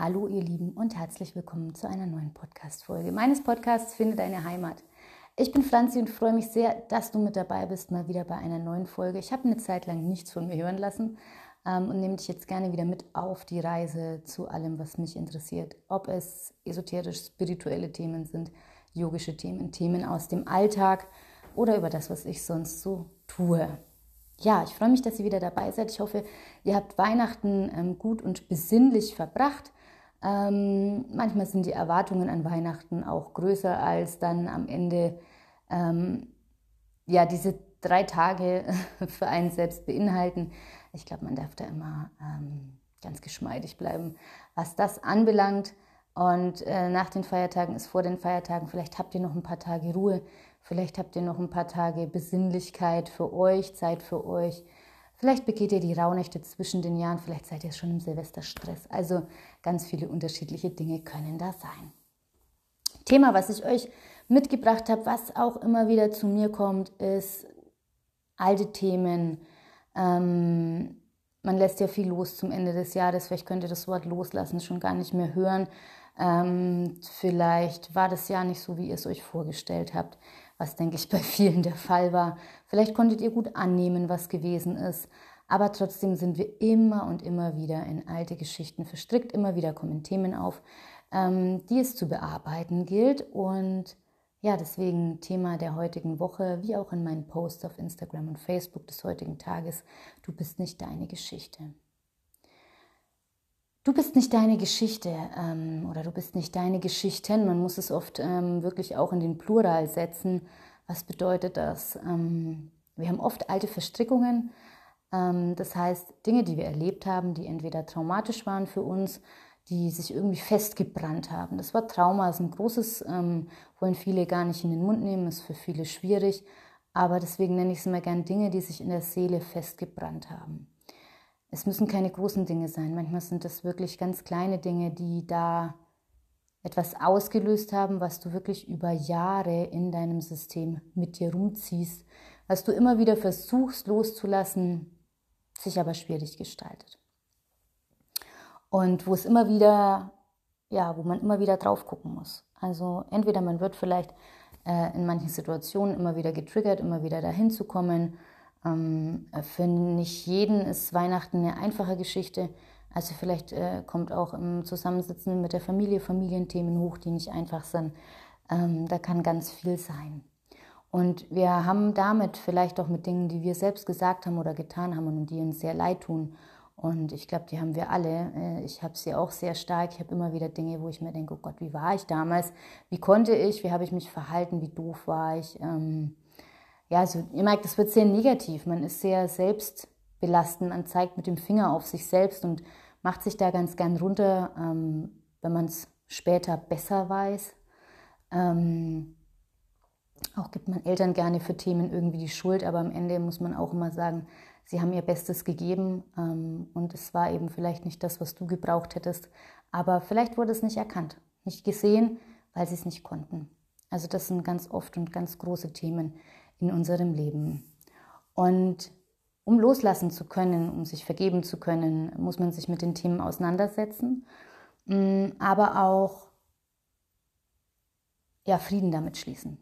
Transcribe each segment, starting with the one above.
Hallo ihr Lieben und herzlich willkommen zu einer neuen Podcast-Folge meines Podcasts Finde deine Heimat. Ich bin Franzi und freue mich sehr, dass du mit dabei bist, mal wieder bei einer neuen Folge. Ich habe eine Zeit lang nichts von mir hören lassen ähm, und nehme dich jetzt gerne wieder mit auf die Reise zu allem, was mich interessiert. Ob es esoterisch-spirituelle Themen sind, yogische Themen, Themen aus dem Alltag oder über das, was ich sonst so tue. Ja, ich freue mich, dass ihr wieder dabei seid. Ich hoffe, ihr habt Weihnachten ähm, gut und besinnlich verbracht. Ähm, manchmal sind die Erwartungen an Weihnachten auch größer als dann am Ende ähm, ja diese drei Tage für einen selbst beinhalten. Ich glaube, man darf da immer ähm, ganz geschmeidig bleiben, was das anbelangt. Und äh, nach den Feiertagen ist vor den Feiertagen. Vielleicht habt ihr noch ein paar Tage Ruhe. Vielleicht habt ihr noch ein paar Tage Besinnlichkeit für euch, Zeit für euch. Vielleicht begeht ihr die Rauhnächte zwischen den Jahren, vielleicht seid ihr schon im Silvesterstress. Also ganz viele unterschiedliche Dinge können da sein. Thema, was ich euch mitgebracht habe, was auch immer wieder zu mir kommt, ist alte Themen. Ähm, man lässt ja viel los zum Ende des Jahres. Vielleicht könnt ihr das Wort loslassen schon gar nicht mehr hören. Ähm, vielleicht war das Jahr nicht so, wie ihr es euch vorgestellt habt was denke ich bei vielen der Fall war. Vielleicht konntet ihr gut annehmen, was gewesen ist, aber trotzdem sind wir immer und immer wieder in alte Geschichten verstrickt, immer wieder kommen Themen auf, ähm, die es zu bearbeiten gilt und ja, deswegen Thema der heutigen Woche, wie auch in meinen Posts auf Instagram und Facebook des heutigen Tages, du bist nicht deine Geschichte. Du bist nicht deine Geschichte ähm, oder du bist nicht deine Geschichten. Man muss es oft ähm, wirklich auch in den Plural setzen. Was bedeutet das? Ähm, wir haben oft alte Verstrickungen. Ähm, das heißt, Dinge, die wir erlebt haben, die entweder traumatisch waren für uns, die sich irgendwie festgebrannt haben. Das Wort Trauma ist ein großes, ähm, wollen viele gar nicht in den Mund nehmen, ist für viele schwierig. Aber deswegen nenne ich es immer gern Dinge, die sich in der Seele festgebrannt haben. Es müssen keine großen Dinge sein. Manchmal sind das wirklich ganz kleine Dinge, die da etwas ausgelöst haben, was du wirklich über Jahre in deinem System mit dir rumziehst, was du immer wieder versuchst loszulassen, sich aber schwierig gestaltet. Und wo es immer wieder, ja, wo man immer wieder drauf gucken muss. Also entweder man wird vielleicht äh, in manchen Situationen immer wieder getriggert, immer wieder dahin zu kommen für nicht jeden ist Weihnachten eine einfache Geschichte. Also vielleicht äh, kommt auch im Zusammensitzen mit der Familie Familienthemen hoch, die nicht einfach sind. Ähm, da kann ganz viel sein. Und wir haben damit vielleicht auch mit Dingen, die wir selbst gesagt haben oder getan haben und die uns sehr leid tun. Und ich glaube, die haben wir alle. Äh, ich habe sie auch sehr stark. Ich habe immer wieder Dinge, wo ich mir denke, oh Gott, wie war ich damals? Wie konnte ich? Wie habe ich mich verhalten? Wie doof war ich? Ähm, ja, also ihr merkt, das wird sehr negativ. Man ist sehr selbstbelastend. Man zeigt mit dem Finger auf sich selbst und macht sich da ganz gern runter, ähm, wenn man es später besser weiß. Ähm, auch gibt man Eltern gerne für Themen irgendwie die Schuld, aber am Ende muss man auch immer sagen, sie haben ihr Bestes gegeben ähm, und es war eben vielleicht nicht das, was du gebraucht hättest, aber vielleicht wurde es nicht erkannt, nicht gesehen, weil sie es nicht konnten. Also das sind ganz oft und ganz große Themen, in unserem Leben. Und um loslassen zu können, um sich vergeben zu können, muss man sich mit den Themen auseinandersetzen, mm, aber auch ja, Frieden damit schließen.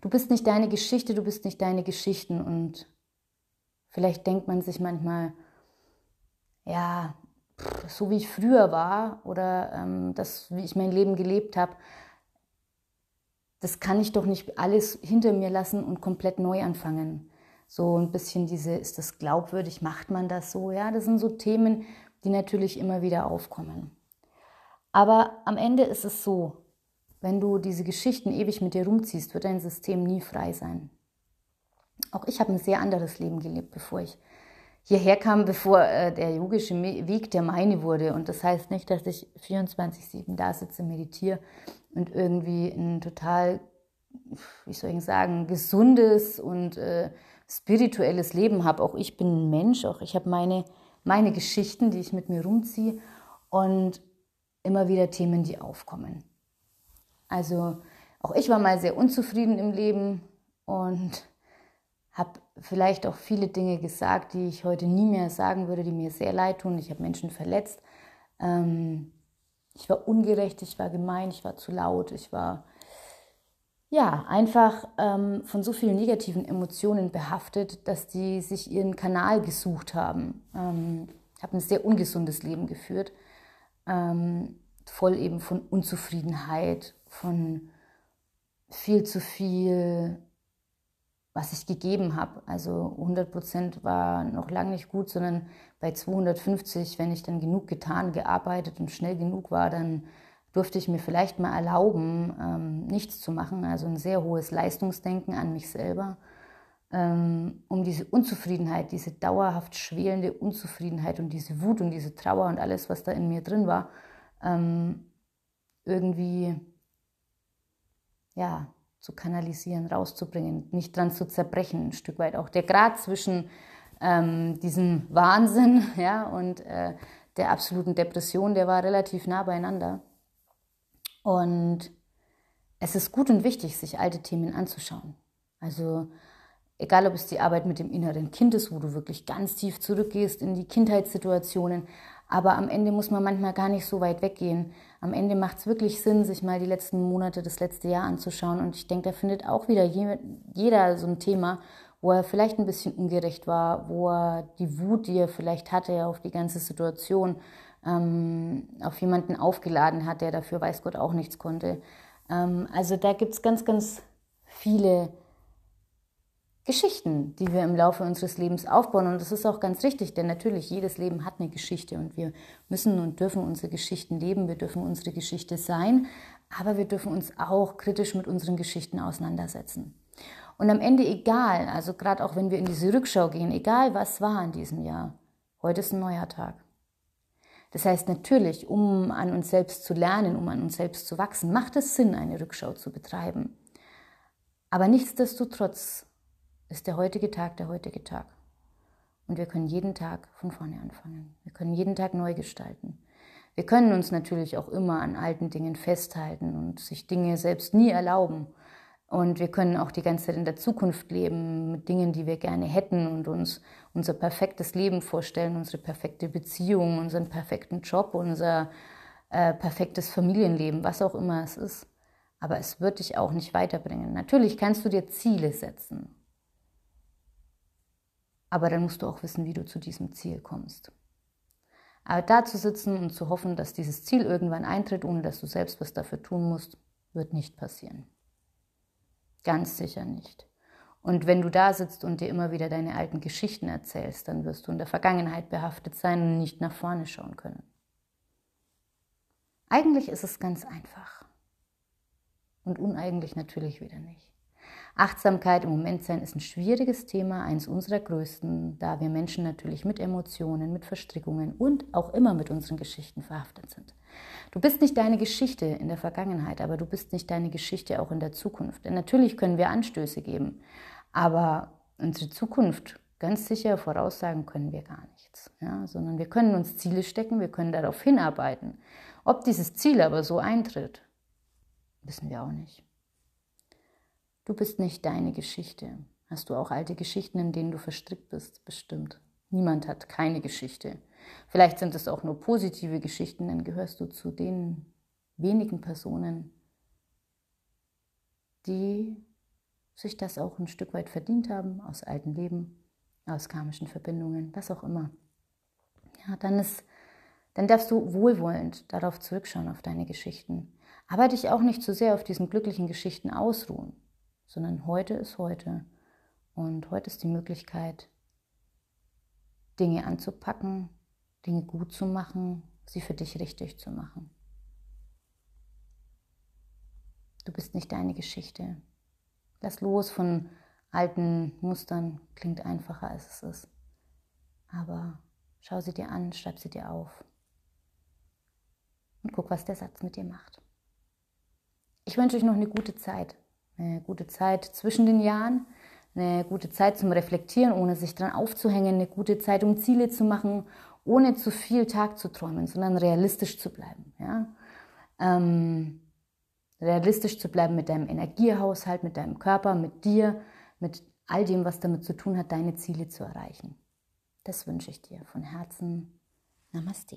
Du bist nicht deine Geschichte, du bist nicht deine Geschichten und vielleicht denkt man sich manchmal, ja, so wie ich früher war oder ähm, das, wie ich mein Leben gelebt habe, das kann ich doch nicht alles hinter mir lassen und komplett neu anfangen. So ein bisschen diese, ist das glaubwürdig, macht man das so? Ja, das sind so Themen, die natürlich immer wieder aufkommen. Aber am Ende ist es so, wenn du diese Geschichten ewig mit dir rumziehst, wird dein System nie frei sein. Auch ich habe ein sehr anderes Leben gelebt, bevor ich hierher kam, bevor äh, der yogische Weg der meine wurde. Und das heißt nicht, dass ich 24-7 da sitze, meditiere und irgendwie ein total, wie soll ich sagen, gesundes und äh, spirituelles Leben habe. Auch ich bin ein Mensch, auch ich habe meine, meine Geschichten, die ich mit mir rumziehe und immer wieder Themen, die aufkommen. Also auch ich war mal sehr unzufrieden im Leben und habe vielleicht auch viele Dinge gesagt, die ich heute nie mehr sagen würde, die mir sehr leid tun. Ich habe Menschen verletzt. Ähm, Ich war ungerecht, ich war gemein, ich war zu laut, ich war ja einfach ähm, von so vielen negativen Emotionen behaftet, dass die sich ihren Kanal gesucht haben. Ähm, habe ein sehr ungesundes Leben geführt, ähm, voll eben von Unzufriedenheit, von viel zu viel, was ich gegeben habe. Also 100 Prozent war noch lange nicht gut, sondern bei 250, wenn ich dann genug getan, gearbeitet und schnell genug war, dann durfte ich mir vielleicht mal erlauben, ähm, nichts zu machen. Also ein sehr hohes Leistungsdenken an mich selber, ähm, um diese Unzufriedenheit, diese dauerhaft schwelende Unzufriedenheit und diese Wut und diese Trauer und alles, was da in mir drin war, ähm, irgendwie ja, zu kanalisieren, rauszubringen, nicht dran zu zerbrechen, ein Stück weit auch. Der Grad zwischen ähm, diesem Wahnsinn ja, und äh, der absoluten Depression, der war relativ nah beieinander. Und es ist gut und wichtig, sich alte Themen anzuschauen. Also egal, ob es die Arbeit mit dem inneren Kind ist, wo du wirklich ganz tief zurückgehst in die Kindheitssituationen, aber am Ende muss man manchmal gar nicht so weit weggehen. Am Ende macht es wirklich Sinn, sich mal die letzten Monate, das letzte Jahr anzuschauen. Und ich denke, da findet auch wieder jeder so ein Thema, wo er vielleicht ein bisschen ungerecht war, wo er die Wut, die er vielleicht hatte auf die ganze Situation, ähm, auf jemanden aufgeladen hat, der dafür weiß Gott auch nichts konnte. Ähm, also da gibt es ganz, ganz viele Geschichten, die wir im Laufe unseres Lebens aufbauen. Und das ist auch ganz richtig, denn natürlich jedes Leben hat eine Geschichte und wir müssen und dürfen unsere Geschichten leben, wir dürfen unsere Geschichte sein, aber wir dürfen uns auch kritisch mit unseren Geschichten auseinandersetzen. Und am Ende egal, also gerade auch wenn wir in diese Rückschau gehen, egal was war in diesem Jahr, heute ist ein neuer Tag. Das heißt natürlich, um an uns selbst zu lernen, um an uns selbst zu wachsen, macht es Sinn, eine Rückschau zu betreiben. Aber nichtsdestotrotz ist der heutige Tag der heutige Tag. Und wir können jeden Tag von vorne anfangen. Wir können jeden Tag neu gestalten. Wir können uns natürlich auch immer an alten Dingen festhalten und sich Dinge selbst nie erlauben. Und wir können auch die ganze Zeit in der Zukunft leben mit Dingen, die wir gerne hätten und uns unser perfektes Leben vorstellen, unsere perfekte Beziehung, unseren perfekten Job, unser äh, perfektes Familienleben, was auch immer es ist. Aber es wird dich auch nicht weiterbringen. Natürlich kannst du dir Ziele setzen. Aber dann musst du auch wissen, wie du zu diesem Ziel kommst. Aber da zu sitzen und zu hoffen, dass dieses Ziel irgendwann eintritt, ohne dass du selbst was dafür tun musst, wird nicht passieren. Ganz sicher nicht. Und wenn du da sitzt und dir immer wieder deine alten Geschichten erzählst, dann wirst du in der Vergangenheit behaftet sein und nicht nach vorne schauen können. Eigentlich ist es ganz einfach. Und uneigentlich natürlich wieder nicht. Achtsamkeit im Moment sein ist ein schwieriges Thema, eins unserer größten, da wir Menschen natürlich mit Emotionen, mit Verstrickungen und auch immer mit unseren Geschichten verhaftet sind. Du bist nicht deine Geschichte in der Vergangenheit, aber du bist nicht deine Geschichte auch in der Zukunft. Denn natürlich können wir Anstöße geben, aber unsere Zukunft ganz sicher voraussagen können wir gar nichts, ja? sondern wir können uns Ziele stecken, wir können darauf hinarbeiten. Ob dieses Ziel aber so eintritt, wissen wir auch nicht. Du bist nicht deine Geschichte. Hast du auch alte Geschichten, in denen du verstrickt bist? Bestimmt. Niemand hat keine Geschichte. Vielleicht sind es auch nur positive Geschichten, dann gehörst du zu den wenigen Personen, die sich das auch ein Stück weit verdient haben, aus alten Leben, aus karmischen Verbindungen, was auch immer. Ja, dann ist, dann darfst du wohlwollend darauf zurückschauen, auf deine Geschichten. Aber dich auch nicht zu sehr auf diesen glücklichen Geschichten ausruhen sondern heute ist heute. Und heute ist die Möglichkeit, Dinge anzupacken, Dinge gut zu machen, sie für dich richtig zu machen. Du bist nicht deine Geschichte. Lass los von alten Mustern, klingt einfacher als es ist. Aber schau sie dir an, schreib sie dir auf und guck, was der Satz mit dir macht. Ich wünsche euch noch eine gute Zeit eine gute Zeit zwischen den Jahren, eine gute Zeit zum Reflektieren, ohne sich dran aufzuhängen, eine gute Zeit, um Ziele zu machen, ohne zu viel Tag zu träumen, sondern realistisch zu bleiben. Ja? Ähm, realistisch zu bleiben mit deinem Energiehaushalt, mit deinem Körper, mit dir, mit all dem, was damit zu tun hat, deine Ziele zu erreichen. Das wünsche ich dir von Herzen. Namaste.